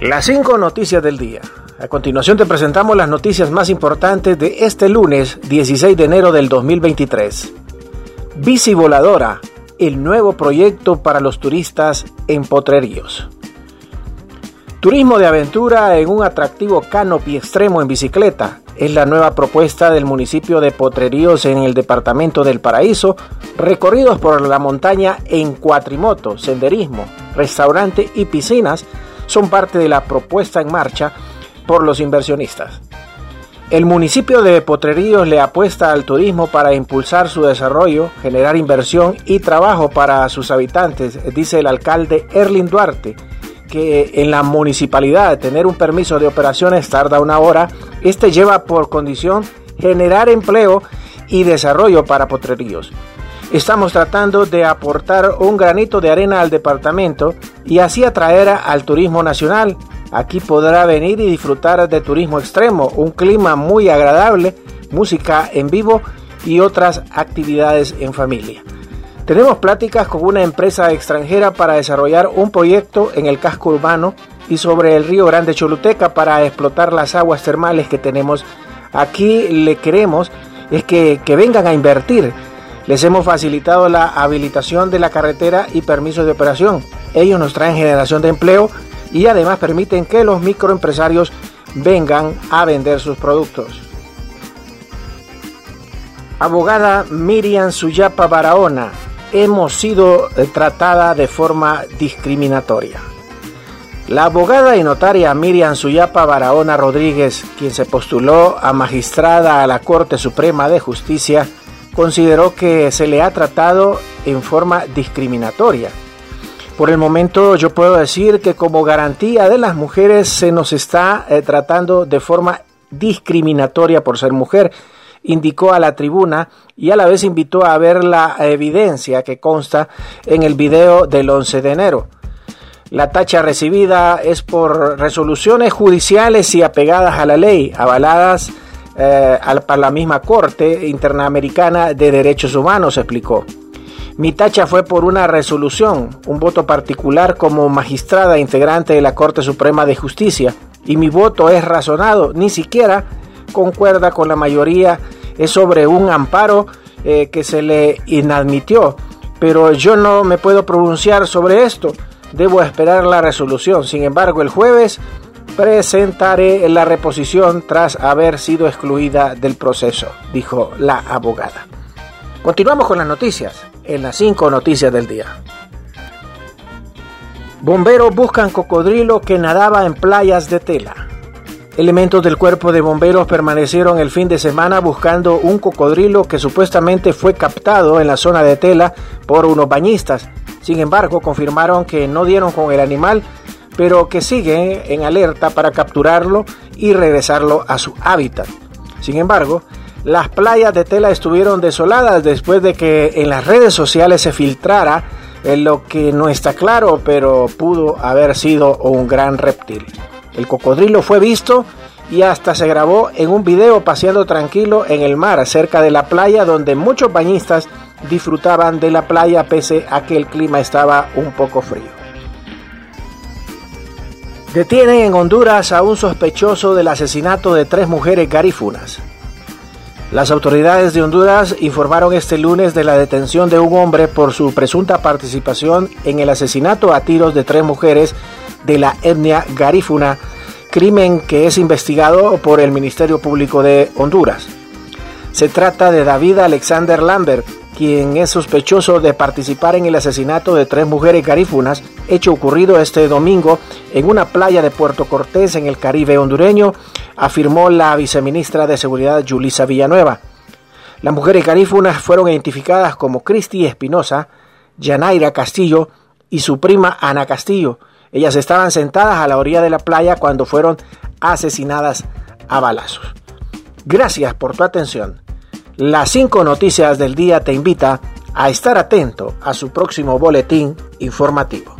Las cinco noticias del día. A continuación te presentamos las noticias más importantes de este lunes 16 de enero del 2023. Bici Voladora, el nuevo proyecto para los turistas en Potreríos. Turismo de aventura en un atractivo canopy extremo en bicicleta es la nueva propuesta del municipio de Potreríos en el departamento del Paraíso, recorridos por la montaña en cuatrimoto, senderismo, restaurante y piscinas son parte de la propuesta en marcha por los inversionistas. El municipio de Potreríos le apuesta al turismo para impulsar su desarrollo, generar inversión y trabajo para sus habitantes, dice el alcalde Erlin Duarte, que en la municipalidad tener un permiso de operaciones tarda una hora, este lleva por condición generar empleo y desarrollo para Potreríos. Estamos tratando de aportar un granito de arena al departamento y así atraer al turismo nacional. Aquí podrá venir y disfrutar de turismo extremo, un clima muy agradable, música en vivo y otras actividades en familia. Tenemos pláticas con una empresa extranjera para desarrollar un proyecto en el casco urbano y sobre el río Grande Choluteca para explotar las aguas termales que tenemos. Aquí le queremos es que, que vengan a invertir les hemos facilitado la habilitación de la carretera y permisos de operación. Ellos nos traen generación de empleo y además permiten que los microempresarios vengan a vender sus productos. Abogada Miriam Suyapa Barahona, hemos sido eh, tratada de forma discriminatoria. La abogada y notaria Miriam Suyapa Barahona Rodríguez, quien se postuló a magistrada a la Corte Suprema de Justicia, consideró que se le ha tratado en forma discriminatoria. Por el momento yo puedo decir que como garantía de las mujeres se nos está eh, tratando de forma discriminatoria por ser mujer, indicó a la tribuna y a la vez invitó a ver la evidencia que consta en el video del 11 de enero. La tacha recibida es por resoluciones judiciales y apegadas a la ley, avaladas eh, para la misma Corte Interamericana de Derechos Humanos, explicó. Mi tacha fue por una resolución, un voto particular como magistrada integrante de la Corte Suprema de Justicia, y mi voto es razonado, ni siquiera concuerda con la mayoría, es sobre un amparo eh, que se le inadmitió, pero yo no me puedo pronunciar sobre esto, debo esperar la resolución. Sin embargo, el jueves presentaré la reposición tras haber sido excluida del proceso, dijo la abogada. Continuamos con las noticias, en las cinco noticias del día. Bomberos buscan cocodrilo que nadaba en playas de tela. Elementos del cuerpo de bomberos permanecieron el fin de semana buscando un cocodrilo que supuestamente fue captado en la zona de tela por unos bañistas. Sin embargo, confirmaron que no dieron con el animal pero que sigue en alerta para capturarlo y regresarlo a su hábitat. Sin embargo, las playas de tela estuvieron desoladas después de que en las redes sociales se filtrara en lo que no está claro, pero pudo haber sido un gran reptil. El cocodrilo fue visto y hasta se grabó en un video paseando tranquilo en el mar cerca de la playa donde muchos bañistas disfrutaban de la playa pese a que el clima estaba un poco frío. Detienen en Honduras a un sospechoso del asesinato de tres mujeres garífunas. Las autoridades de Honduras informaron este lunes de la detención de un hombre por su presunta participación en el asesinato a tiros de tres mujeres de la etnia garífuna, crimen que es investigado por el Ministerio Público de Honduras. Se trata de David Alexander Lambert, quien es sospechoso de participar en el asesinato de tres mujeres garífunas, hecho ocurrido este domingo en una playa de Puerto Cortés en el Caribe hondureño, afirmó la viceministra de Seguridad Julisa Villanueva. Las mujeres garífunas fueron identificadas como Cristi Espinosa, Yanaira Castillo y su prima Ana Castillo. Ellas estaban sentadas a la orilla de la playa cuando fueron asesinadas a balazos. Gracias por tu atención. Las cinco noticias del día te invita a estar atento a su próximo boletín informativo.